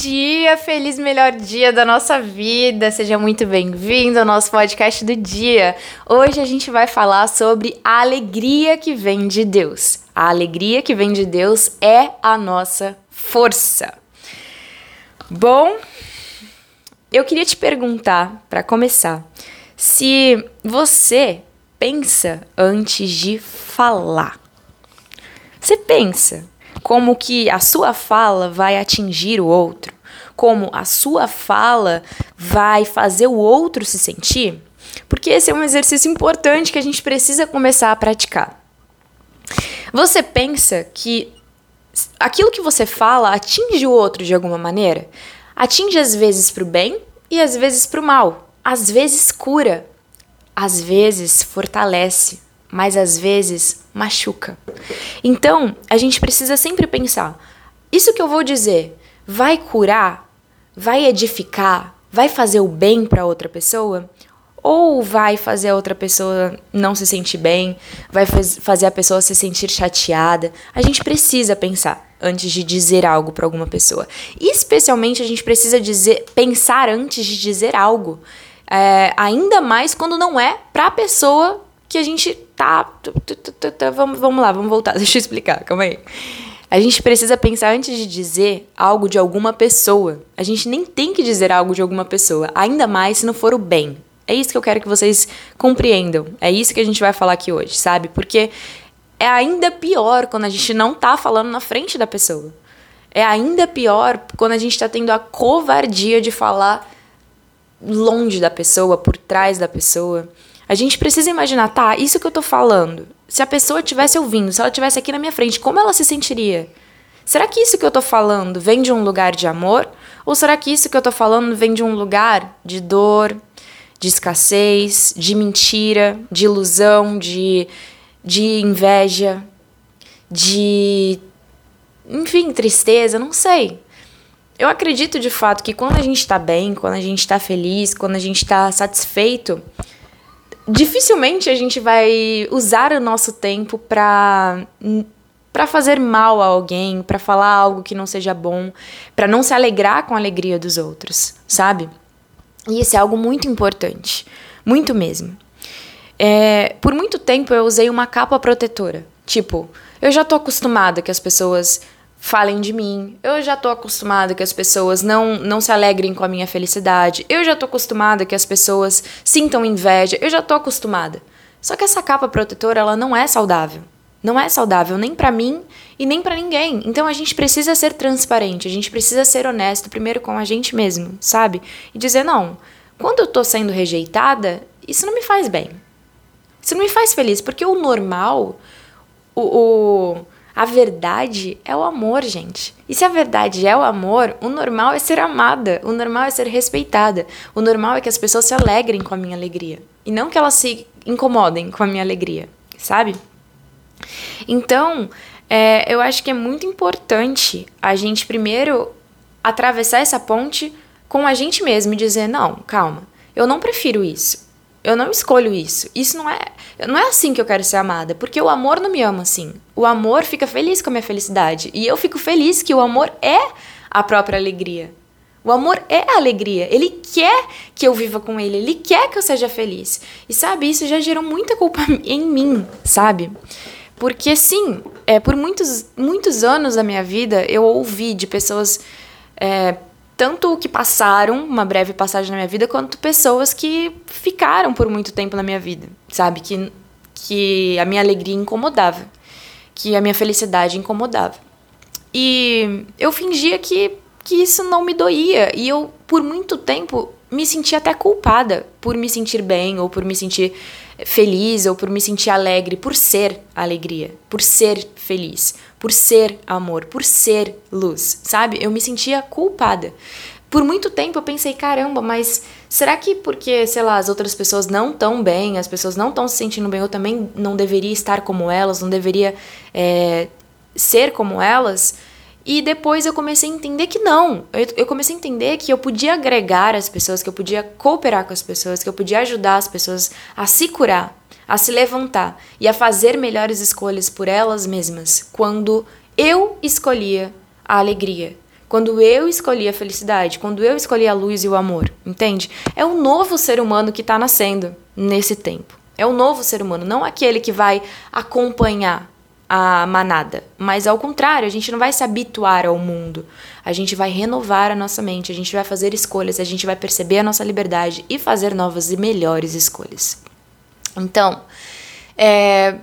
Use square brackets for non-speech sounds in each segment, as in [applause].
dia, feliz melhor dia da nossa vida. Seja muito bem-vindo ao nosso podcast do dia. Hoje a gente vai falar sobre a alegria que vem de Deus. A alegria que vem de Deus é a nossa força. Bom, eu queria te perguntar, para começar, se você pensa antes de falar. Você pensa como que a sua fala vai atingir o outro, como a sua fala vai fazer o outro se sentir, porque esse é um exercício importante que a gente precisa começar a praticar. Você pensa que aquilo que você fala atinge o outro de alguma maneira? Atinge às vezes para o bem e às vezes para o mal. Às vezes cura, às vezes fortalece, mas às vezes machuca. Então, a gente precisa sempre pensar: isso que eu vou dizer vai curar? Vai edificar? Vai fazer o bem para outra pessoa? Ou vai fazer a outra pessoa não se sentir bem? Vai faz fazer a pessoa se sentir chateada? A gente precisa pensar antes de dizer algo para alguma pessoa. E especialmente a gente precisa dizer, pensar antes de dizer algo. É, ainda mais quando não é para a pessoa que a gente tá, Vamos, vamos lá, vamos voltar. [laughs] Deixa eu explicar, calma aí. A gente precisa pensar antes de dizer algo de alguma pessoa. A gente nem tem que dizer algo de alguma pessoa, ainda mais se não for o bem. É isso que eu quero que vocês compreendam. É isso que a gente vai falar aqui hoje, sabe? Porque é ainda pior quando a gente não tá falando na frente da pessoa. É ainda pior quando a gente tá tendo a covardia de falar longe da pessoa, por trás da pessoa. A gente precisa imaginar, tá, isso que eu tô falando, se a pessoa estivesse ouvindo, se ela estivesse aqui na minha frente, como ela se sentiria? Será que isso que eu tô falando vem de um lugar de amor? Ou será que isso que eu tô falando vem de um lugar de dor, de escassez, de mentira, de ilusão, de, de inveja, de. enfim, tristeza? Não sei. Eu acredito de fato que quando a gente tá bem, quando a gente tá feliz, quando a gente tá satisfeito, dificilmente a gente vai usar o nosso tempo para para fazer mal a alguém, para falar algo que não seja bom, para não se alegrar com a alegria dos outros, sabe? E isso é algo muito importante, muito mesmo. É, por muito tempo eu usei uma capa protetora, tipo, eu já tô acostumada que as pessoas falem de mim. Eu já tô acostumada que as pessoas não, não se alegrem com a minha felicidade. Eu já tô acostumada que as pessoas sintam inveja. Eu já tô acostumada. Só que essa capa protetora, ela não é saudável. Não é saudável nem para mim e nem para ninguém. Então a gente precisa ser transparente, a gente precisa ser honesto primeiro com a gente mesmo, sabe? E dizer não, quando eu tô sendo rejeitada, isso não me faz bem. Isso não me faz feliz, porque o normal, o, o a verdade é o amor, gente. E se a verdade é o amor, o normal é ser amada, o normal é ser respeitada. O normal é que as pessoas se alegrem com a minha alegria e não que elas se incomodem com a minha alegria, sabe? Então, é, eu acho que é muito importante a gente primeiro atravessar essa ponte com a gente mesmo e dizer: não, calma, eu não prefiro isso. Eu não escolho isso. Isso não é, não é assim que eu quero ser amada, porque o amor não me ama assim. O amor fica feliz com a minha felicidade e eu fico feliz que o amor é a própria alegria. O amor é a alegria. Ele quer que eu viva com ele, ele quer que eu seja feliz. E sabe, isso já gerou muita culpa [laughs] em mim, sabe? Porque sim, é, por muitos, muitos anos da minha vida eu ouvi de pessoas é, tanto que passaram uma breve passagem na minha vida, quanto pessoas que ficaram por muito tempo na minha vida, sabe? Que, que a minha alegria incomodava, que a minha felicidade incomodava. E eu fingia que, que isso não me doía, e eu, por muito tempo, me sentia até culpada por me sentir bem, ou por me sentir feliz, ou por me sentir alegre, por ser alegria, por ser feliz, por ser amor, por ser luz, sabe? Eu me sentia culpada. Por muito tempo eu pensei, caramba, mas será que porque, sei lá, as outras pessoas não estão bem, as pessoas não estão se sentindo bem, eu também não deveria estar como elas, não deveria é, ser como elas? E depois eu comecei a entender que não. Eu, eu, comecei a entender que eu podia agregar as pessoas, que eu podia cooperar com as pessoas, que eu podia ajudar as pessoas a se curar, a se levantar e a fazer melhores escolhas por elas mesmas quando eu escolhia a alegria, quando eu escolhi a felicidade, quando eu escolhi a luz e o amor, entende? É um novo ser humano que está nascendo nesse tempo. É um novo ser humano, não aquele que vai acompanhar a manada, mas ao contrário, a gente não vai se habituar ao mundo. A gente vai renovar a nossa mente, a gente vai fazer escolhas, a gente vai perceber a nossa liberdade e fazer novas e melhores escolhas. Então, é,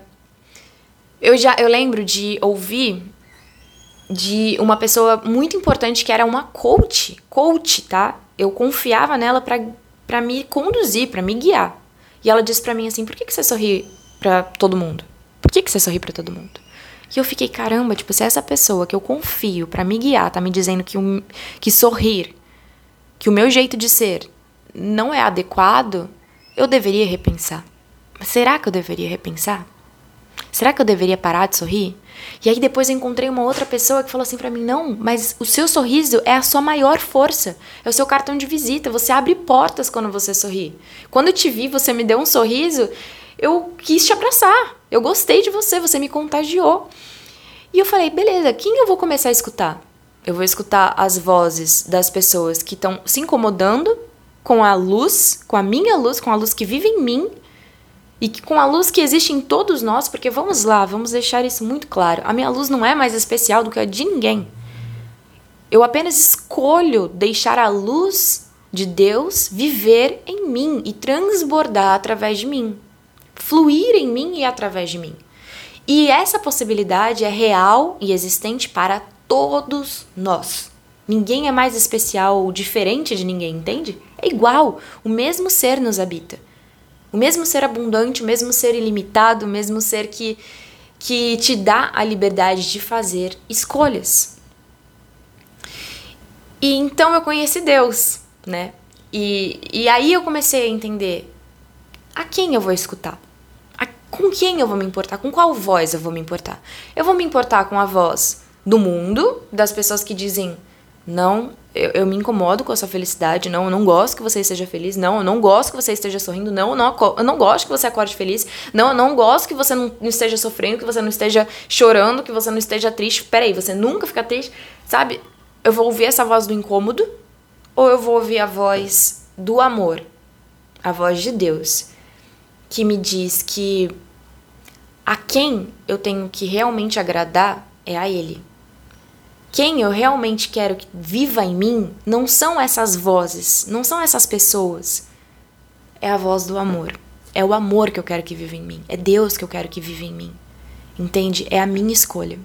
eu já eu lembro de ouvir de uma pessoa muito importante que era uma coach, coach, tá? Eu confiava nela para me conduzir, para me guiar. E ela disse para mim assim: "Por que que você sorri para todo mundo? Por que que você sorri para todo mundo?" E eu fiquei, caramba, tipo, se essa pessoa que eu confio para me guiar tá me dizendo que, um, que sorrir, que o meu jeito de ser não é adequado, eu deveria repensar. Mas será que eu deveria repensar? Será que eu deveria parar de sorrir? E aí depois eu encontrei uma outra pessoa que falou assim para mim: "Não, mas o seu sorriso é a sua maior força, é o seu cartão de visita, você abre portas quando você sorri. Quando eu te vi, você me deu um sorriso, eu quis te abraçar. Eu gostei de você, você me contagiou". E eu falei: "Beleza, quem eu vou começar a escutar?" Eu vou escutar as vozes das pessoas que estão se incomodando com a luz, com a minha luz, com a luz que vive em mim e que com a luz que existe em todos nós, porque vamos lá, vamos deixar isso muito claro. A minha luz não é mais especial do que a de ninguém. Eu apenas escolho deixar a luz de Deus viver em mim e transbordar através de mim, fluir em mim e através de mim. E essa possibilidade é real e existente para todos nós. Ninguém é mais especial ou diferente de ninguém, entende? É igual, o mesmo ser nos habita. O mesmo ser abundante, o mesmo ser ilimitado, o mesmo ser que, que te dá a liberdade de fazer escolhas. E então eu conheci Deus, né? E, e aí eu comecei a entender a quem eu vou escutar. Com quem eu vou me importar? Com qual voz eu vou me importar? Eu vou me importar com a voz do mundo, das pessoas que dizem não, eu, eu, me incomodo com a sua felicidade. Não, eu não gosto que você esteja feliz. Não, eu não gosto que você esteja sorrindo. Não, eu não, eu não gosto que você acorde feliz. Não, eu não gosto que você não, não esteja sofrendo, que você não esteja chorando, que você não esteja triste. Peraí, você nunca fica triste? Sabe? Eu vou ouvir essa voz do incômodo ou eu vou ouvir a voz do amor? A voz de Deus que me diz que a quem eu tenho que realmente agradar é a Ele quem eu realmente quero que viva em mim não são essas vozes, não são essas pessoas. É a voz do amor. É o amor que eu quero que viva em mim. É Deus que eu quero que viva em mim. Entende? É a minha escolha.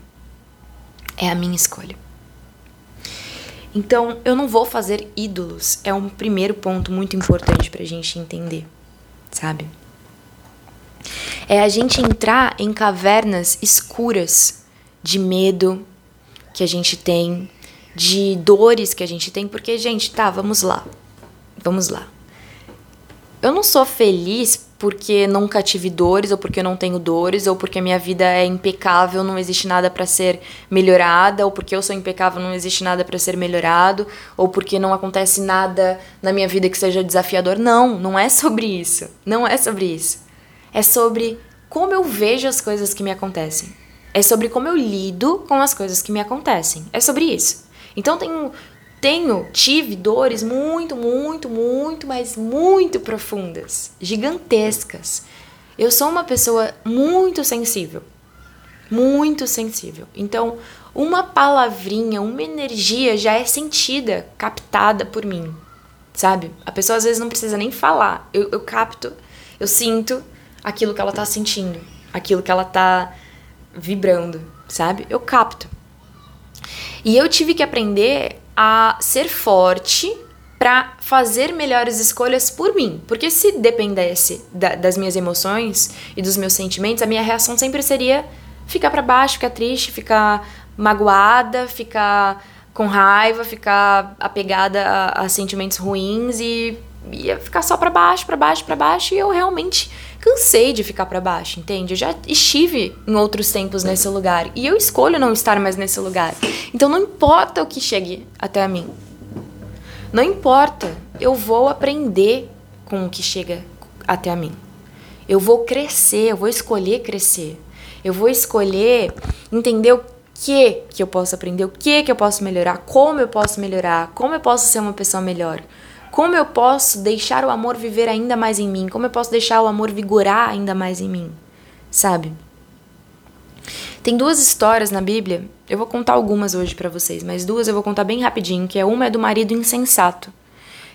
É a minha escolha. Então, eu não vou fazer ídolos. É um primeiro ponto muito importante pra gente entender, sabe? É a gente entrar em cavernas escuras de medo, que a gente tem, de dores que a gente tem, porque, gente, tá, vamos lá. Vamos lá. Eu não sou feliz porque nunca tive dores, ou porque eu não tenho dores, ou porque minha vida é impecável, não existe nada para ser melhorada, ou porque eu sou impecável, não existe nada para ser melhorado, ou porque não acontece nada na minha vida que seja desafiador. Não, não é sobre isso. Não é sobre isso. É sobre como eu vejo as coisas que me acontecem. É sobre como eu lido com as coisas que me acontecem. É sobre isso. Então tenho tenho, tive dores muito, muito, muito, mas muito profundas, gigantescas. Eu sou uma pessoa muito sensível. Muito sensível. Então, uma palavrinha, uma energia já é sentida, captada por mim. Sabe? A pessoa às vezes não precisa nem falar. Eu, eu capto, eu sinto aquilo que ela tá sentindo, aquilo que ela tá vibrando, sabe? Eu capto. E eu tive que aprender a ser forte para fazer melhores escolhas por mim. Porque se dependesse da, das minhas emoções e dos meus sentimentos, a minha reação sempre seria ficar para baixo, ficar triste, ficar magoada, ficar com raiva, ficar apegada a, a sentimentos ruins e ia ficar só para baixo, para baixo, para baixo e eu realmente cansei de ficar para baixo, entende? Eu já estive em outros tempos nesse lugar e eu escolho não estar mais nesse lugar. Então não importa o que chegue até mim. Não importa, eu vou aprender com o que chega até mim. Eu vou crescer, eu vou escolher crescer. Eu vou escolher entender o que que eu posso aprender, o que que eu posso melhorar, como eu posso melhorar, como eu posso ser uma pessoa melhor. Como eu posso deixar o amor viver ainda mais em mim? Como eu posso deixar o amor vigorar ainda mais em mim? Sabe? Tem duas histórias na Bíblia. Eu vou contar algumas hoje para vocês, mas duas eu vou contar bem rapidinho, que é uma é do marido insensato,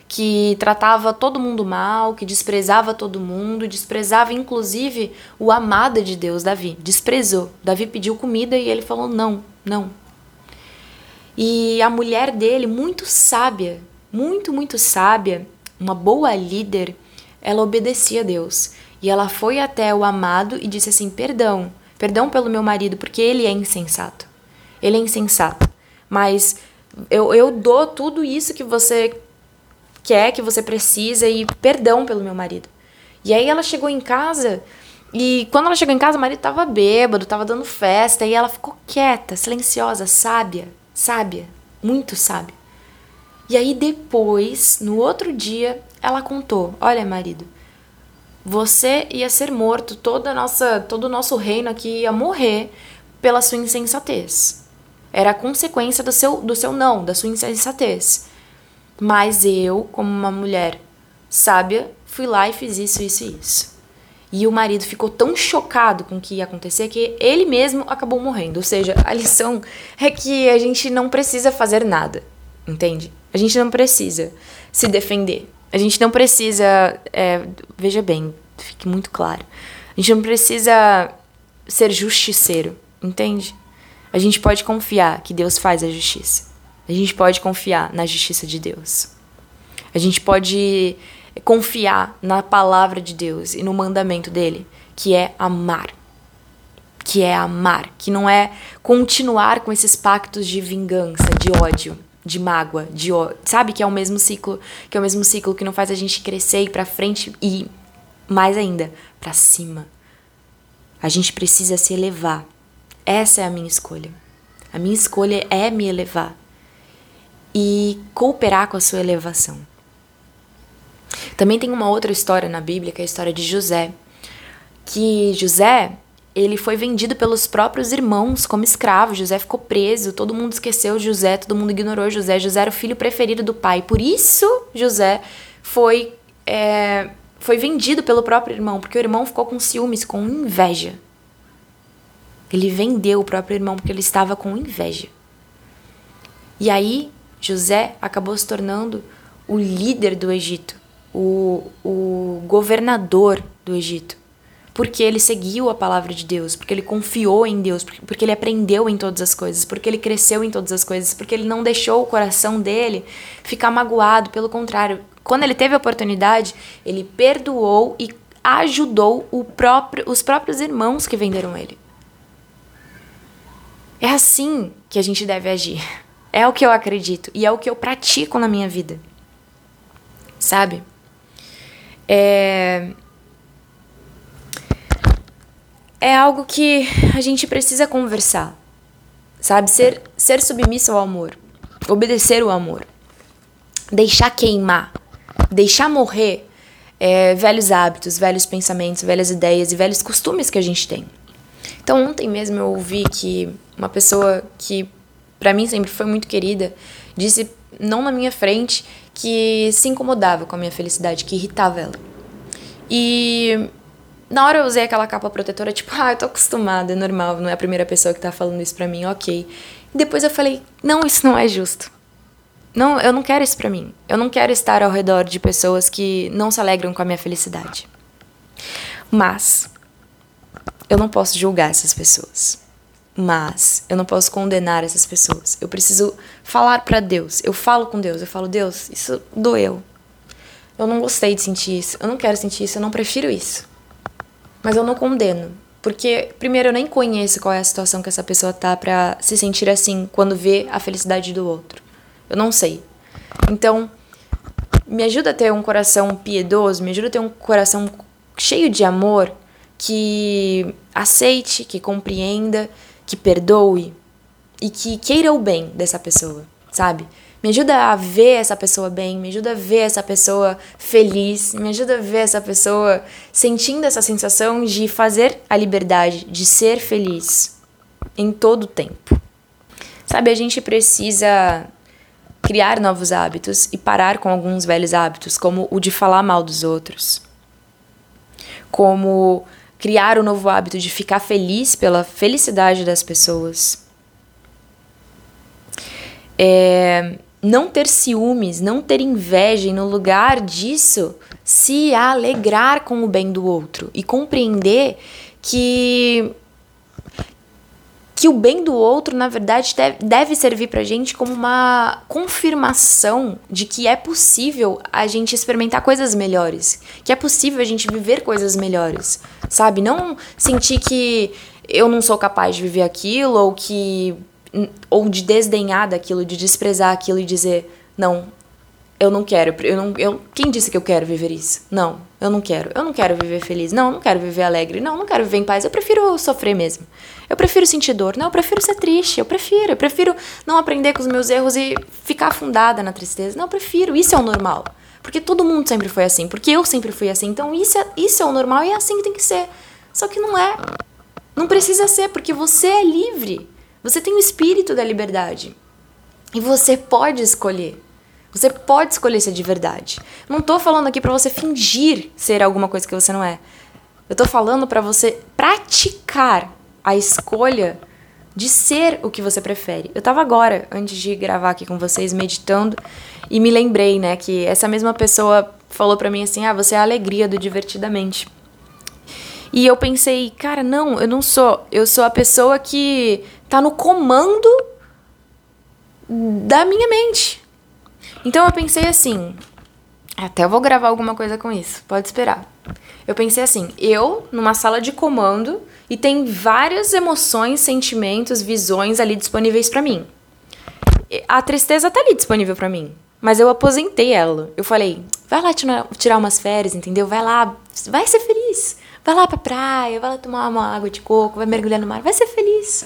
que tratava todo mundo mal, que desprezava todo mundo, desprezava inclusive o amado de Deus, Davi. Desprezou. Davi pediu comida e ele falou: "Não, não". E a mulher dele, muito sábia, muito, muito sábia, uma boa líder, ela obedecia a Deus. E ela foi até o amado e disse assim: Perdão, perdão pelo meu marido, porque ele é insensato. Ele é insensato. Mas eu, eu dou tudo isso que você quer, que você precisa, e perdão pelo meu marido. E aí ela chegou em casa e quando ela chegou em casa, o marido tava bêbado, tava dando festa, e ela ficou quieta, silenciosa, sábia, sábia, muito sábia. E aí depois, no outro dia, ela contou: "Olha, marido, você ia ser morto, toda nossa, todo o nosso reino aqui ia morrer pela sua insensatez. Era consequência do seu do seu não, da sua insensatez. Mas eu, como uma mulher sábia, fui lá e fiz isso, isso e isso. E o marido ficou tão chocado com o que ia acontecer que ele mesmo acabou morrendo. Ou seja, a lição é que a gente não precisa fazer nada, entende? A gente não precisa se defender. A gente não precisa. É, veja bem, fique muito claro. A gente não precisa ser justiceiro, entende? A gente pode confiar que Deus faz a justiça. A gente pode confiar na justiça de Deus. A gente pode confiar na palavra de Deus e no mandamento dele, que é amar. Que é amar, que não é continuar com esses pactos de vingança, de ódio de mágoa, de sabe que é o mesmo ciclo, que é o mesmo ciclo que não faz a gente crescer e para frente e mais ainda, para cima. A gente precisa se elevar. Essa é a minha escolha. A minha escolha é me elevar e cooperar com a sua elevação. Também tem uma outra história na Bíblia, que é a história de José, que José, ele foi vendido pelos próprios irmãos como escravo. José ficou preso, todo mundo esqueceu José, todo mundo ignorou José. José era o filho preferido do pai. Por isso, José foi, é, foi vendido pelo próprio irmão, porque o irmão ficou com ciúmes, com inveja. Ele vendeu o próprio irmão porque ele estava com inveja. E aí, José acabou se tornando o líder do Egito, o, o governador do Egito porque ele seguiu a palavra de Deus, porque ele confiou em Deus, porque ele aprendeu em todas as coisas, porque ele cresceu em todas as coisas, porque ele não deixou o coração dele ficar magoado, pelo contrário, quando ele teve a oportunidade, ele perdoou e ajudou próprio, os próprios irmãos que venderam ele. É assim que a gente deve agir. É o que eu acredito e é o que eu pratico na minha vida. Sabe? É é algo que a gente precisa conversar, sabe? Ser, ser submisso ao amor, obedecer o amor, deixar queimar, deixar morrer é, velhos hábitos, velhos pensamentos, velhas ideias e velhos costumes que a gente tem. Então, ontem mesmo eu ouvi que uma pessoa que para mim sempre foi muito querida disse, não na minha frente, que se incomodava com a minha felicidade, que irritava ela. E na hora eu usei aquela capa protetora, tipo, ah, eu tô acostumada, é normal, não é a primeira pessoa que tá falando isso pra mim, ok. Depois eu falei, não, isso não é justo. Não, eu não quero isso pra mim. Eu não quero estar ao redor de pessoas que não se alegram com a minha felicidade. Mas eu não posso julgar essas pessoas. Mas eu não posso condenar essas pessoas. Eu preciso falar para Deus. Eu falo com Deus. Eu falo, Deus, isso doeu. Eu não gostei de sentir isso. Eu não quero sentir isso. Eu não prefiro isso. Mas eu não condeno. Porque, primeiro, eu nem conheço qual é a situação que essa pessoa tá pra se sentir assim quando vê a felicidade do outro. Eu não sei. Então, me ajuda a ter um coração piedoso, me ajuda a ter um coração cheio de amor, que aceite, que compreenda, que perdoe e que queira o bem dessa pessoa, sabe? Me ajuda a ver essa pessoa bem, me ajuda a ver essa pessoa feliz, me ajuda a ver essa pessoa sentindo essa sensação de fazer a liberdade, de ser feliz em todo o tempo. Sabe, a gente precisa criar novos hábitos e parar com alguns velhos hábitos, como o de falar mal dos outros. Como criar o um novo hábito de ficar feliz pela felicidade das pessoas. É, não ter ciúmes, não ter inveja e no lugar disso se alegrar com o bem do outro e compreender que que o bem do outro, na verdade, deve servir pra gente como uma confirmação de que é possível a gente experimentar coisas melhores, que é possível a gente viver coisas melhores, sabe? Não sentir que eu não sou capaz de viver aquilo ou que ou de desdenhar daquilo, de desprezar aquilo e dizer, não, eu não quero, eu não, eu, quem disse que eu quero viver isso? Não, eu não quero. Eu não quero viver feliz. Não, eu não quero viver alegre. Não, eu não quero viver em paz. Eu prefiro sofrer mesmo. Eu prefiro sentir dor. Não, eu prefiro ser triste. Eu prefiro. Eu prefiro não aprender com os meus erros e ficar afundada na tristeza. Não, eu prefiro. Isso é o normal. Porque todo mundo sempre foi assim. Porque eu sempre fui assim. Então isso é, isso é o normal e é assim que tem que ser. Só que não é. Não precisa ser, porque você é livre. Você tem o espírito da liberdade. E você pode escolher. Você pode escolher ser de verdade. Não tô falando aqui para você fingir ser alguma coisa que você não é. Eu tô falando para você praticar a escolha de ser o que você prefere. Eu tava agora, antes de gravar aqui com vocês, meditando e me lembrei, né, que essa mesma pessoa falou para mim assim: "Ah, você é a alegria do divertidamente". E eu pensei, cara, não, eu não sou. Eu sou a pessoa que tá no comando da minha mente. Então eu pensei assim, até eu vou gravar alguma coisa com isso, pode esperar. Eu pensei assim, eu numa sala de comando e tem várias emoções, sentimentos, visões ali disponíveis para mim. A tristeza tá ali disponível para mim, mas eu aposentei ela. Eu falei, vai lá tirar umas férias, entendeu? Vai lá, vai ser feliz. Vai lá pra praia, vai lá tomar uma água de coco, vai mergulhar no mar, vai ser feliz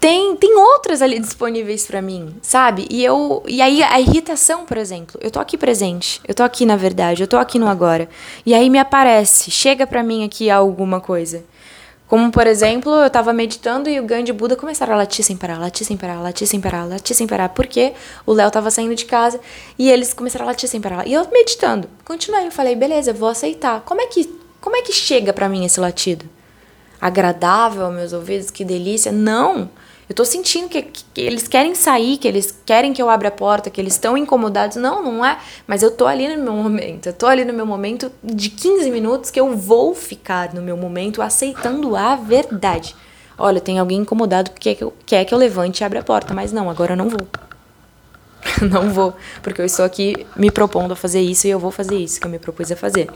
tem, tem outras ali disponíveis para mim, sabe? E eu e aí a irritação, por exemplo, eu tô aqui presente, eu tô aqui na verdade, eu tô aqui no agora. E aí me aparece, chega para mim aqui alguma coisa. Como, por exemplo, eu tava meditando e o Gandhi e Buda começaram a latir sem parar, latir sem parar, latir sem parar, latir sem parar. Porque o Léo tava saindo de casa e eles começaram a latir sem parar. E eu meditando. Continuei, eu falei, beleza, vou aceitar. Como é que, como é que chega para mim esse latido? Agradável aos meus ouvidos, que delícia? Não! Eu tô sentindo que, que, eles querem sair, que eles querem que eu abra a porta, que eles estão incomodados. Não, não é. Mas eu tô ali no meu momento. Eu tô ali no meu momento de 15 minutos que eu vou ficar no meu momento aceitando a verdade. Olha, tem alguém incomodado que quer que eu, quer que eu levante e abra a porta, mas não, agora eu não vou. [laughs] não vou, porque eu estou aqui me propondo a fazer isso e eu vou fazer isso que eu me propus a fazer.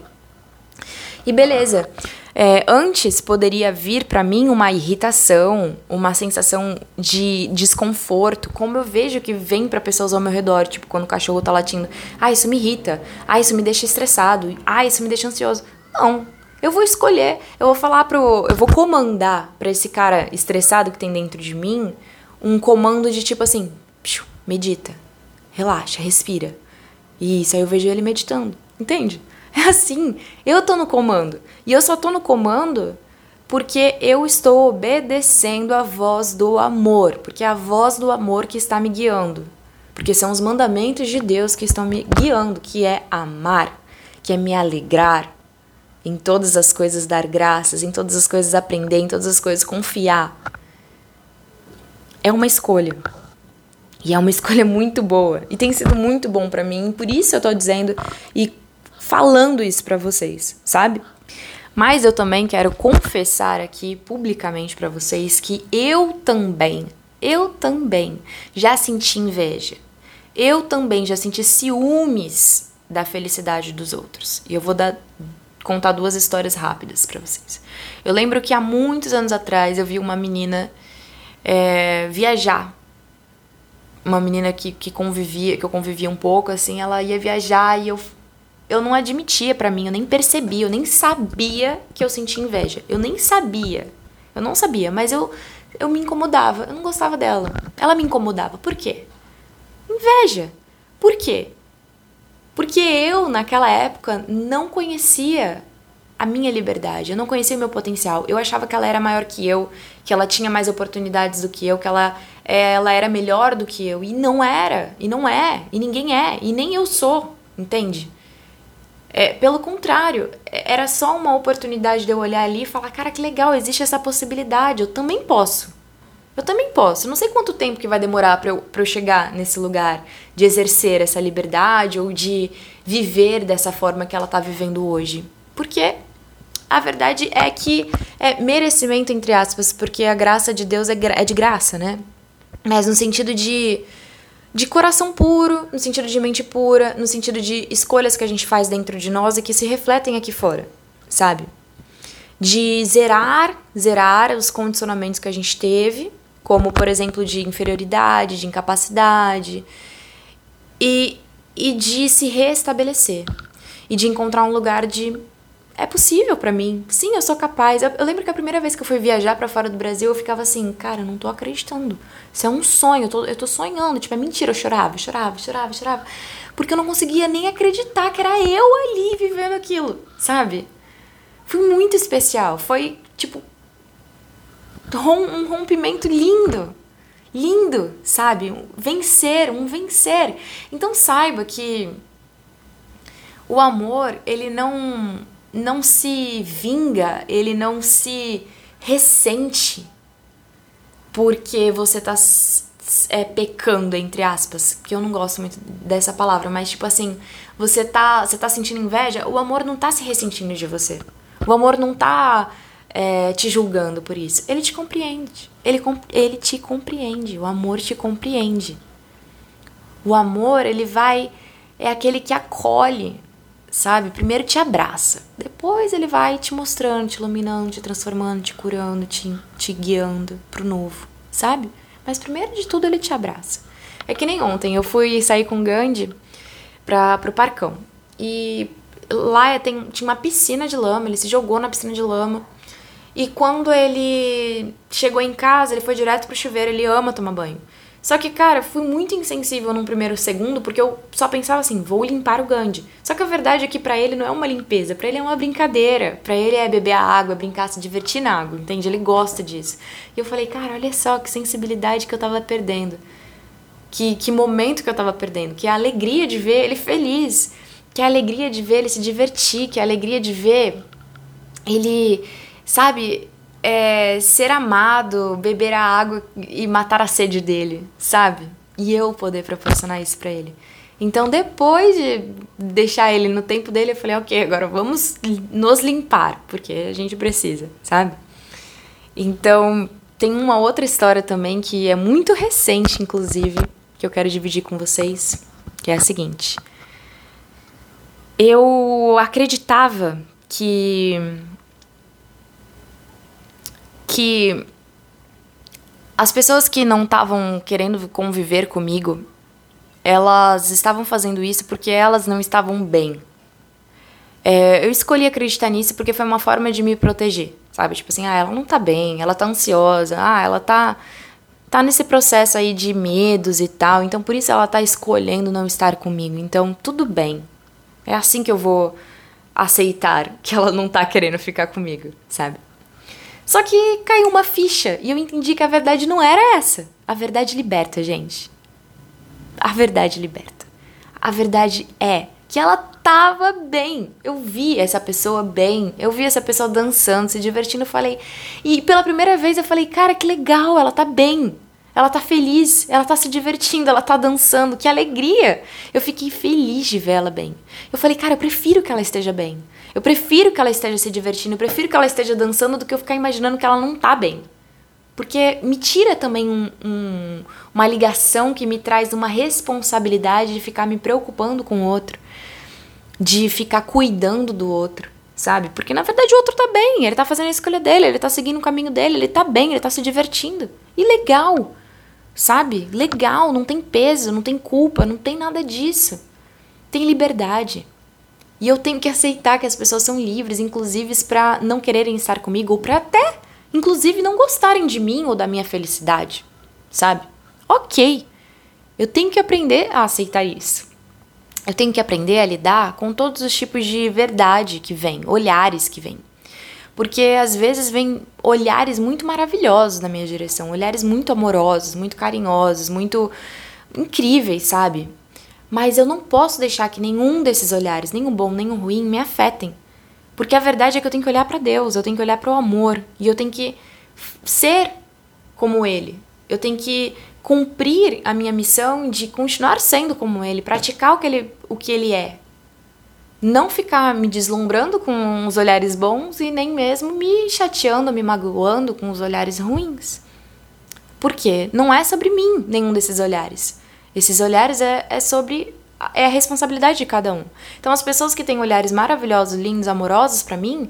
E beleza. É, antes poderia vir para mim uma irritação, uma sensação de desconforto, como eu vejo que vem para pessoas ao meu redor, tipo quando o cachorro tá latindo, ah, isso me irrita, ah, isso me deixa estressado, ah, isso me deixa ansioso. Não, eu vou escolher, eu vou falar pro, eu vou comandar para esse cara estressado que tem dentro de mim um comando de tipo assim, medita, relaxa, respira. E isso aí eu vejo ele meditando, entende? É assim, eu tô no comando. E eu só tô no comando porque eu estou obedecendo a voz do amor, porque é a voz do amor que está me guiando. Porque são os mandamentos de Deus que estão me guiando, que é amar, que é me alegrar, em todas as coisas dar graças, em todas as coisas aprender, em todas as coisas confiar. É uma escolha. E é uma [laughs] escolha muito boa. E tem sido muito bom para mim. Por isso eu tô dizendo e falando isso para vocês, sabe? Mas eu também quero confessar aqui publicamente para vocês que eu também, eu também já senti inveja. Eu também já senti ciúmes da felicidade dos outros. E eu vou dar, contar duas histórias rápidas para vocês. Eu lembro que há muitos anos atrás eu vi uma menina é, viajar. Uma menina que, que convivia, que eu convivia um pouco, assim, ela ia viajar e eu eu não admitia para mim, eu nem percebia, eu nem sabia que eu sentia inveja. Eu nem sabia. Eu não sabia, mas eu eu me incomodava, eu não gostava dela. Ela me incomodava. Por quê? Inveja. Por quê? Porque eu, naquela época, não conhecia a minha liberdade, eu não conhecia o meu potencial. Eu achava que ela era maior que eu, que ela tinha mais oportunidades do que eu, que ela, ela era melhor do que eu. E não era, e não é, e ninguém é, e nem eu sou, entende? É, pelo contrário, é, era só uma oportunidade de eu olhar ali e falar: cara, que legal, existe essa possibilidade, eu também posso. Eu também posso. Não sei quanto tempo que vai demorar para eu, pra eu chegar nesse lugar de exercer essa liberdade ou de viver dessa forma que ela tá vivendo hoje. Porque a verdade é que é merecimento, entre aspas, porque a graça de Deus é, é de graça, né? Mas no sentido de de coração puro, no sentido de mente pura, no sentido de escolhas que a gente faz dentro de nós e que se refletem aqui fora, sabe? De zerar, zerar os condicionamentos que a gente teve, como por exemplo de inferioridade, de incapacidade, e, e de se restabelecer e de encontrar um lugar de é possível para mim. Sim, eu sou capaz. Eu, eu, lembro que a primeira vez que eu fui viajar para fora do Brasil, eu ficava assim, cara, eu não tô acreditando. Isso é um sonho, eu tô, eu tô sonhando. Tipo, é mentira. Eu chorava, chorava, chorava, chorava. Porque eu não conseguia nem acreditar que era eu ali vivendo aquilo, sabe? Foi muito especial. Foi, tipo, um rompimento lindo. Lindo, sabe? Vencer, um vencer. Então saiba que o amor, ele não não se vinga, ele não se ressente porque você tá é, pecando, entre aspas, que eu não gosto muito dessa palavra, mas tipo assim, você tá, você tá sentindo inveja, o amor não tá se ressentindo de você. O amor não tá é, te julgando por isso. Ele te compreende. Ele, ele te compreende. O amor te compreende. O amor, ele vai. É aquele que acolhe sabe? Primeiro te abraça, depois ele vai te mostrando, te iluminando, te transformando, te curando, te, te guiando pro novo, sabe? Mas primeiro de tudo ele te abraça. É que nem ontem eu fui sair com o Gandhi pra, pro parcão e lá tem, tinha uma piscina de lama, ele se jogou na piscina de lama. E quando ele chegou em casa, ele foi direto pro chuveiro, ele ama tomar banho. Só que, cara, fui muito insensível num primeiro segundo, porque eu só pensava assim, vou limpar o Gandhi. Só que a verdade é que para ele não é uma limpeza, para ele é uma brincadeira. para ele é beber a água, brincar, se divertir na água, entende? Ele gosta disso. E eu falei, cara, olha só que sensibilidade que eu tava perdendo. Que, que momento que eu tava perdendo. Que a alegria de ver ele feliz. Que a alegria de ver ele se divertir. Que a alegria de ver ele, sabe, é, ser amado, beber a água e matar a sede dele, sabe? E eu poder proporcionar isso para ele. Então, depois de deixar ele no tempo dele, eu falei, ok, agora vamos nos limpar, porque a gente precisa, sabe? Então, tem uma outra história também que é muito recente, inclusive, que eu quero dividir com vocês, que é a seguinte. Eu acreditava que que as pessoas que não estavam querendo conviver comigo, elas estavam fazendo isso porque elas não estavam bem. É, eu escolhi acreditar nisso porque foi uma forma de me proteger, sabe? Tipo assim, ah, ela não tá bem, ela tá ansiosa, ah, ela tá tá nesse processo aí de medos e tal, então por isso ela tá escolhendo não estar comigo. Então, tudo bem. É assim que eu vou aceitar que ela não tá querendo ficar comigo, sabe? Só que caiu uma ficha e eu entendi que a verdade não era essa. A verdade liberta, gente. A verdade liberta. A verdade é que ela tava bem. Eu vi essa pessoa bem. Eu vi essa pessoa dançando, se divertindo. Falei. E pela primeira vez eu falei, cara, que legal, ela tá bem. Ela tá feliz, ela tá se divertindo, ela tá dançando, que alegria! Eu fiquei feliz de ver ela bem. Eu falei, cara, eu prefiro que ela esteja bem. Eu prefiro que ela esteja se divertindo, eu prefiro que ela esteja dançando do que eu ficar imaginando que ela não tá bem. Porque me tira também um, um, uma ligação que me traz uma responsabilidade de ficar me preocupando com o outro, de ficar cuidando do outro, sabe? Porque na verdade o outro tá bem, ele tá fazendo a escolha dele, ele tá seguindo o caminho dele, ele tá bem, ele tá se divertindo. E legal, sabe? Legal, não tem peso, não tem culpa, não tem nada disso. Tem liberdade. E eu tenho que aceitar que as pessoas são livres, inclusive para não quererem estar comigo ou para até, inclusive, não gostarem de mim ou da minha felicidade, sabe? Ok. Eu tenho que aprender a aceitar isso. eu tenho que aprender a lidar com todos os tipos de verdade que vem, olhares que vêm. Porque às vezes vem olhares muito maravilhosos na minha direção, olhares muito amorosos, muito carinhosos, muito incríveis, sabe? Mas eu não posso deixar que nenhum desses olhares, o bom o ruim, me afetem. Porque a verdade é que eu tenho que olhar para Deus, eu tenho que olhar para o amor e eu tenho que ser como Ele. Eu tenho que cumprir a minha missão de continuar sendo como ele, praticar o que ele, o que ele é. Não ficar me deslumbrando com os olhares bons e nem mesmo me chateando, me magoando com os olhares ruins. Por quê? Não é sobre mim nenhum desses olhares. Esses olhares é, é sobre é a responsabilidade de cada um. Então, as pessoas que têm olhares maravilhosos, lindos, amorosos para mim,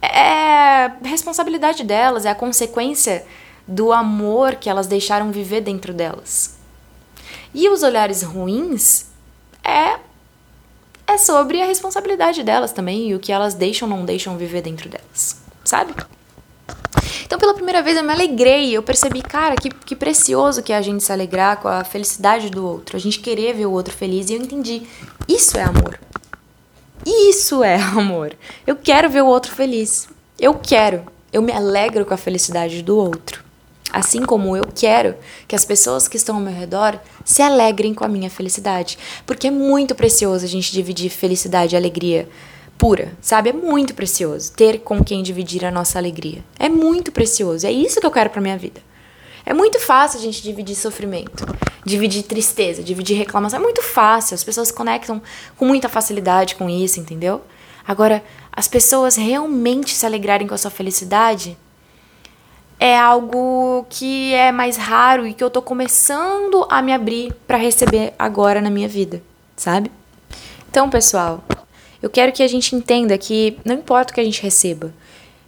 é responsabilidade delas, é a consequência do amor que elas deixaram viver dentro delas. E os olhares ruins é é sobre a responsabilidade delas também e o que elas deixam ou não deixam viver dentro delas, sabe? Então, pela primeira vez eu me alegrei, eu percebi, cara, que, que precioso que é a gente se alegrar com a felicidade do outro, a gente querer ver o outro feliz, e eu entendi, isso é amor. Isso é [laughs] amor. Eu quero ver o outro feliz. Eu quero. Eu me alegro com a felicidade do outro. Assim como eu quero que as pessoas que estão ao meu redor se alegrem com a minha felicidade. Porque é muito precioso a gente dividir felicidade e alegria pura, sabe? É muito precioso ter com quem dividir a nossa alegria. É muito precioso. É isso que eu quero para minha vida. É muito fácil a gente dividir sofrimento, dividir tristeza, dividir reclamação. É muito fácil. As pessoas se conectam com muita facilidade com isso, entendeu? Agora, as pessoas realmente se alegrarem com a sua felicidade é algo que é mais raro e que eu tô começando a me abrir para receber agora na minha vida, sabe? Então, pessoal, eu quero que a gente entenda que não importa o que a gente receba,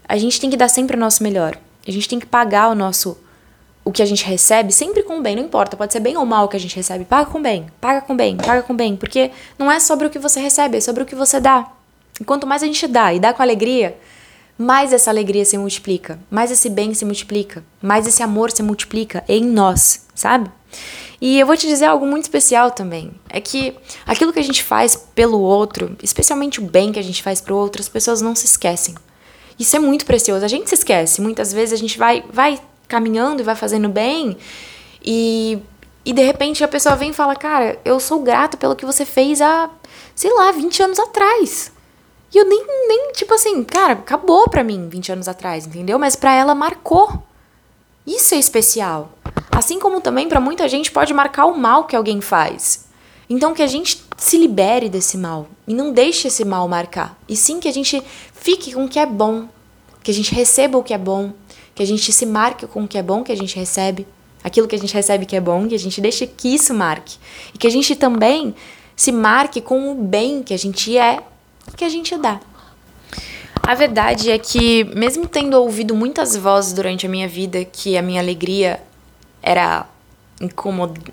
a gente tem que dar sempre o nosso melhor. A gente tem que pagar o nosso o que a gente recebe sempre com bem, não importa, pode ser bem ou mal o que a gente recebe, paga com bem, paga com bem, paga com bem, porque não é sobre o que você recebe, é sobre o que você dá. E quanto mais a gente dá e dá com alegria, mais essa alegria se multiplica, mais esse bem se multiplica, mais esse amor se multiplica em nós, sabe? E eu vou te dizer algo muito especial também. É que aquilo que a gente faz pelo outro, especialmente o bem que a gente faz pro outro, as pessoas não se esquecem. Isso é muito precioso. A gente se esquece. Muitas vezes a gente vai, vai caminhando e vai fazendo bem e, e de repente a pessoa vem e fala: Cara, eu sou grato pelo que você fez há, sei lá, 20 anos atrás. E eu nem, nem, tipo assim, cara, acabou pra mim 20 anos atrás, entendeu? Mas pra ela marcou. Isso é especial. Assim como também para muita gente pode marcar o mal que alguém faz. Então que a gente se libere desse mal e não deixe esse mal marcar. E sim que a gente fique com o que é bom, que a gente receba o que é bom, que a gente se marque com o que é bom que a gente recebe, aquilo que a gente recebe que é bom, que a gente deixe que isso marque. E que a gente também se marque com o bem que a gente é que a gente dá. A verdade é que, mesmo tendo ouvido muitas vozes durante a minha vida que a minha alegria era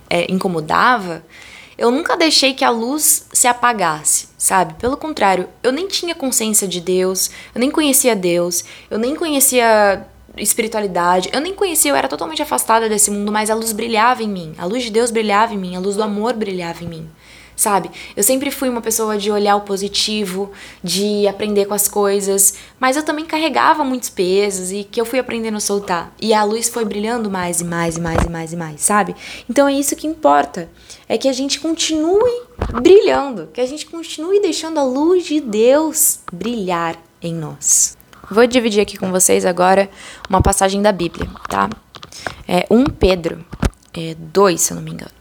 é, incomodava, eu nunca deixei que a luz se apagasse, sabe? Pelo contrário, eu nem tinha consciência de Deus, eu nem conhecia Deus, eu nem conhecia espiritualidade, eu nem conhecia, eu era totalmente afastada desse mundo, mas a luz brilhava em mim, a luz de Deus brilhava em mim, a luz do amor brilhava em mim sabe? Eu sempre fui uma pessoa de olhar o positivo, de aprender com as coisas, mas eu também carregava muitos pesos e que eu fui aprendendo a soltar. E a luz foi brilhando mais e mais e mais e mais e mais, sabe? Então é isso que importa. É que a gente continue brilhando, que a gente continue deixando a luz de Deus brilhar em nós. Vou dividir aqui com vocês agora uma passagem da Bíblia, tá? É 1 Pedro é 2, se eu não me engano.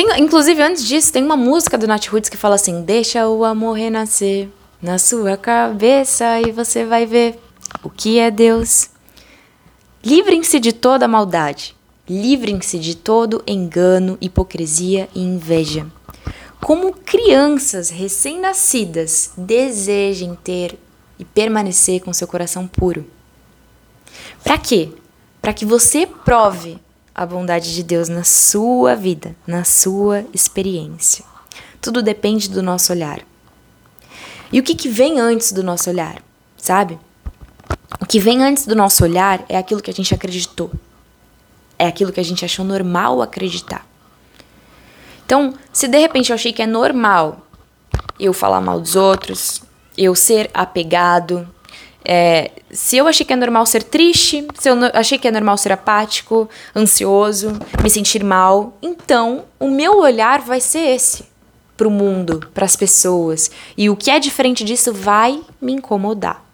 Tem, inclusive, antes disso, tem uma música do Nat Roots que fala assim: Deixa o amor renascer na sua cabeça e você vai ver o que é Deus. Livrem-se de toda maldade. Livrem-se de todo engano, hipocrisia e inveja. Como crianças recém-nascidas, desejem ter e permanecer com seu coração puro. Para quê? Para que você prove a bondade de Deus na sua vida, na sua experiência. Tudo depende do nosso olhar. E o que, que vem antes do nosso olhar, sabe? O que vem antes do nosso olhar é aquilo que a gente acreditou. É aquilo que a gente achou normal acreditar. Então, se de repente eu achei que é normal eu falar mal dos outros, eu ser apegado, é, se eu achei que é normal ser triste, se eu achei que é normal ser apático, ansioso, me sentir mal, então o meu olhar vai ser esse para o mundo, para as pessoas. E o que é diferente disso vai me incomodar.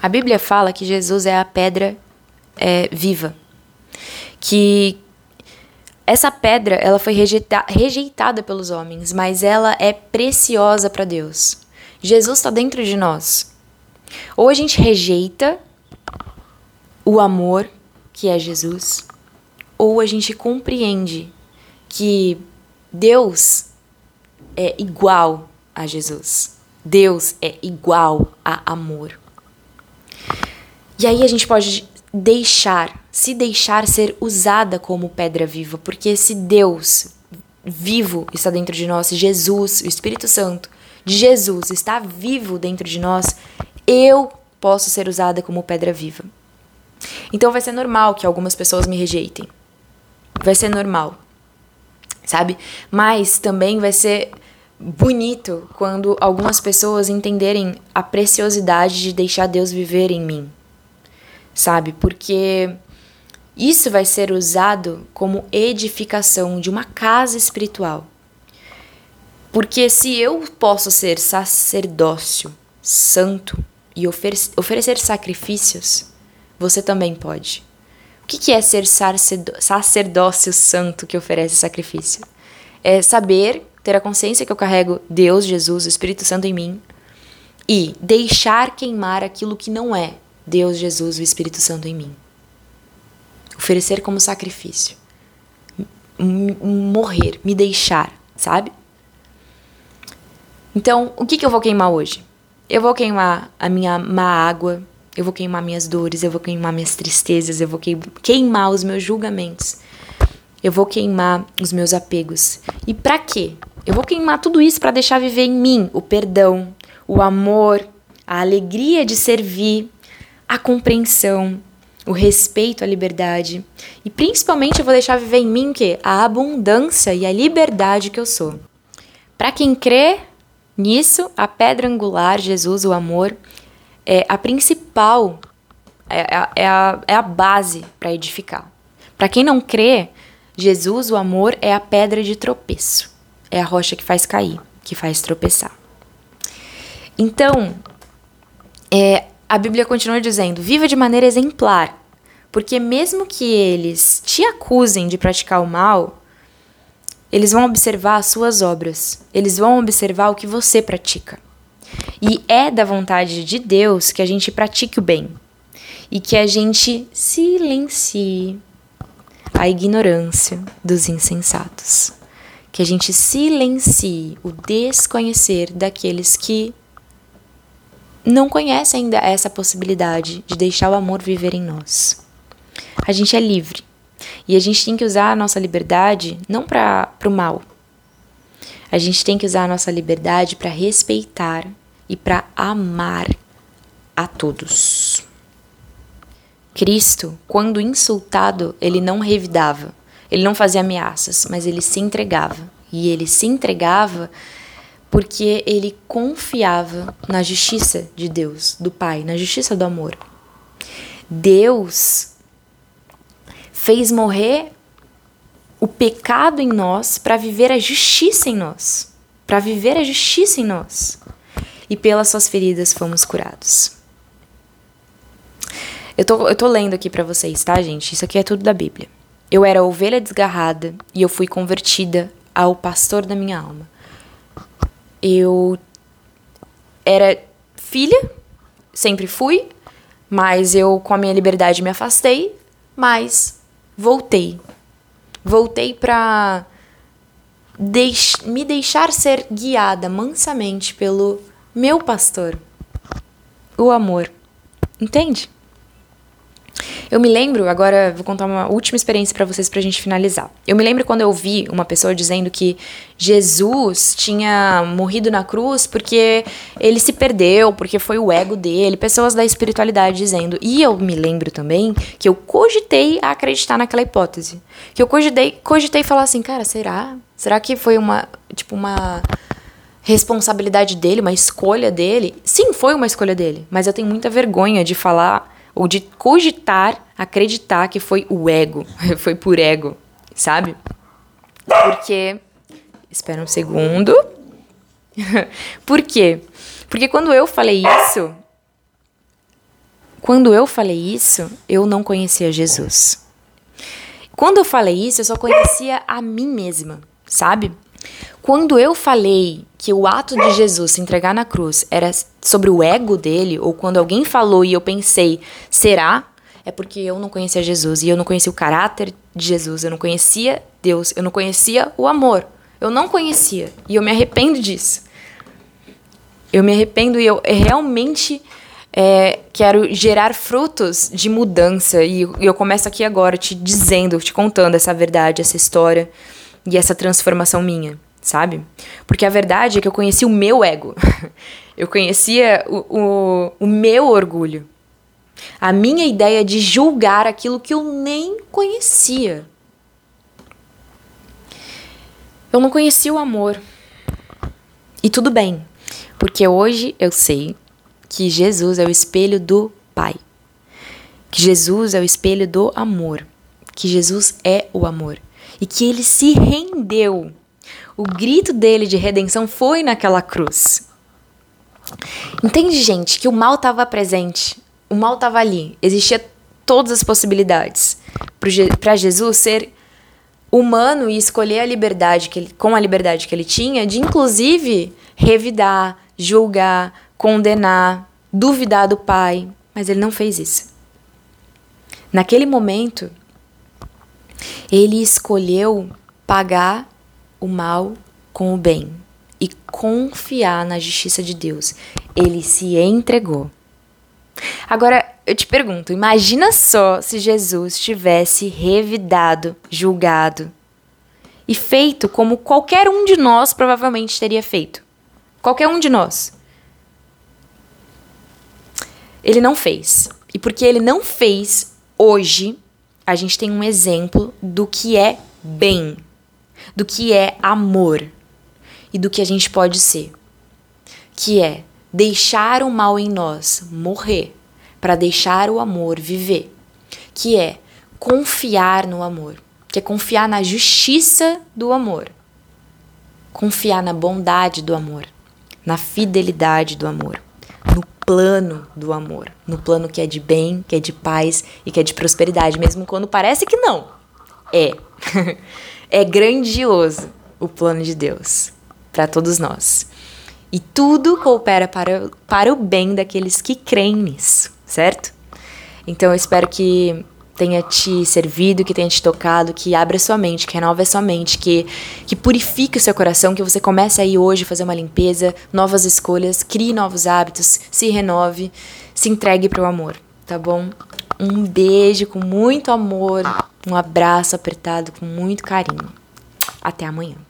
A Bíblia fala que Jesus é a pedra é, viva, que essa pedra ela foi rejeita rejeitada pelos homens, mas ela é preciosa para Deus. Jesus está dentro de nós. Ou a gente rejeita o amor que é Jesus, ou a gente compreende que Deus é igual a Jesus. Deus é igual a amor. E aí a gente pode deixar, se deixar ser usada como pedra viva, porque se Deus vivo está dentro de nós, Jesus, o Espírito Santo de Jesus está vivo dentro de nós, eu posso ser usada como pedra viva. Então vai ser normal que algumas pessoas me rejeitem. Vai ser normal. Sabe? Mas também vai ser bonito quando algumas pessoas entenderem a preciosidade de deixar Deus viver em mim. Sabe? Porque isso vai ser usado como edificação de uma casa espiritual. Porque se eu posso ser sacerdócio, santo, e oferecer sacrifícios, você também pode. O que é ser sacerdócio santo que oferece sacrifício? É saber, ter a consciência que eu carrego Deus, Jesus, o Espírito Santo em mim e deixar queimar aquilo que não é Deus, Jesus, o Espírito Santo em mim. Oferecer como sacrifício. M morrer, me deixar, sabe? Então, o que, que eu vou queimar hoje? Eu vou queimar a minha má água, eu vou queimar minhas dores, eu vou queimar minhas tristezas, eu vou queimar os meus julgamentos. Eu vou queimar os meus apegos. E para quê? Eu vou queimar tudo isso para deixar viver em mim o perdão, o amor, a alegria de servir, a compreensão, o respeito à liberdade. E principalmente eu vou deixar viver em mim o quê? A abundância e a liberdade que eu sou. Para quem crê, Nisso, a pedra angular, Jesus, o amor, é a principal, é, a, é a, é a base para edificar. Para quem não crê, Jesus, o amor, é a pedra de tropeço. É a rocha que faz cair, que faz tropeçar. Então, é, a Bíblia continua dizendo: viva de maneira exemplar, porque mesmo que eles te acusem de praticar o mal, eles vão observar as suas obras, eles vão observar o que você pratica. E é da vontade de Deus que a gente pratique o bem e que a gente silencie a ignorância dos insensatos. Que a gente silencie o desconhecer daqueles que não conhecem ainda essa possibilidade de deixar o amor viver em nós. A gente é livre. E a gente tem que usar a nossa liberdade não para o mal. A gente tem que usar a nossa liberdade para respeitar e para amar a todos. Cristo, quando insultado, ele não revidava, ele não fazia ameaças, mas ele se entregava. E ele se entregava porque ele confiava na justiça de Deus, do Pai, na justiça do amor. Deus fez morrer o pecado em nós para viver a justiça em nós, para viver a justiça em nós. E pelas suas feridas fomos curados. Eu tô, eu tô lendo aqui para vocês, tá, gente? Isso aqui é tudo da Bíblia. Eu era ovelha desgarrada e eu fui convertida ao pastor da minha alma. Eu era filha, sempre fui, mas eu com a minha liberdade me afastei, mas voltei. Voltei para deix me deixar ser guiada mansamente pelo meu pastor, o amor. Entende? Eu me lembro, agora vou contar uma última experiência para vocês pra gente finalizar. Eu me lembro quando eu vi uma pessoa dizendo que Jesus tinha morrido na cruz porque ele se perdeu, porque foi o ego dele, pessoas da espiritualidade dizendo. E eu me lembro também que eu cogitei a acreditar naquela hipótese. Que eu cogitei, cogitei falar assim, cara, será? Será que foi uma, tipo, uma responsabilidade dele, uma escolha dele? Sim, foi uma escolha dele, mas eu tenho muita vergonha de falar ou de cogitar, acreditar que foi o ego, [laughs] foi por ego, sabe? Porque. Espera um segundo. [laughs] por quê? Porque quando eu falei isso. Quando eu falei isso, eu não conhecia Jesus. Quando eu falei isso, eu só conhecia a mim mesma, sabe? Quando eu falei que o ato de Jesus se entregar na cruz era sobre o ego dele, ou quando alguém falou e eu pensei, será? É porque eu não conhecia Jesus e eu não conhecia o caráter de Jesus, eu não conhecia Deus, eu não conhecia o amor. Eu não conhecia e eu me arrependo disso. Eu me arrependo e eu realmente é, quero gerar frutos de mudança. E eu começo aqui agora te dizendo, te contando essa verdade, essa história e essa transformação minha sabe? Porque a verdade é que eu conheci o meu ego. [laughs] Eu conhecia o, o, o meu orgulho. A minha ideia de julgar aquilo que eu nem conhecia. Eu não conhecia o amor. E tudo bem, porque hoje eu sei que Jesus é o espelho do Pai. Que Jesus é o espelho do amor. Que Jesus é o amor. E que ele se rendeu o grito dele de redenção foi naquela cruz. Entende, gente, que o mal estava presente, o mal estava ali, existia todas as possibilidades para Jesus ser humano e escolher a liberdade que ele, com a liberdade que ele tinha de inclusive revidar, julgar, condenar, duvidar do Pai, mas ele não fez isso. Naquele momento, ele escolheu pagar o mal com o bem e confiar na justiça de Deus. Ele se entregou. Agora, eu te pergunto, imagina só se Jesus tivesse revidado, julgado e feito como qualquer um de nós provavelmente teria feito. Qualquer um de nós. Ele não fez. E porque ele não fez, hoje a gente tem um exemplo do que é bem do que é amor e do que a gente pode ser, que é deixar o mal em nós morrer para deixar o amor viver, que é confiar no amor, que é confiar na justiça do amor, confiar na bondade do amor, na fidelidade do amor, plano do amor, no plano que é de bem, que é de paz e que é de prosperidade, mesmo quando parece que não. É. [laughs] É grandioso o plano de Deus para todos nós. E tudo coopera para, para o bem daqueles que creem nisso, certo? Então eu espero que tenha te servido, que tenha te tocado, que abra sua mente, que renove a sua mente, que, que purifique o seu coração, que você comece aí hoje a fazer uma limpeza, novas escolhas, crie novos hábitos, se renove, se entregue para o amor, tá bom? Um beijo com muito amor, um abraço apertado com muito carinho. Até amanhã.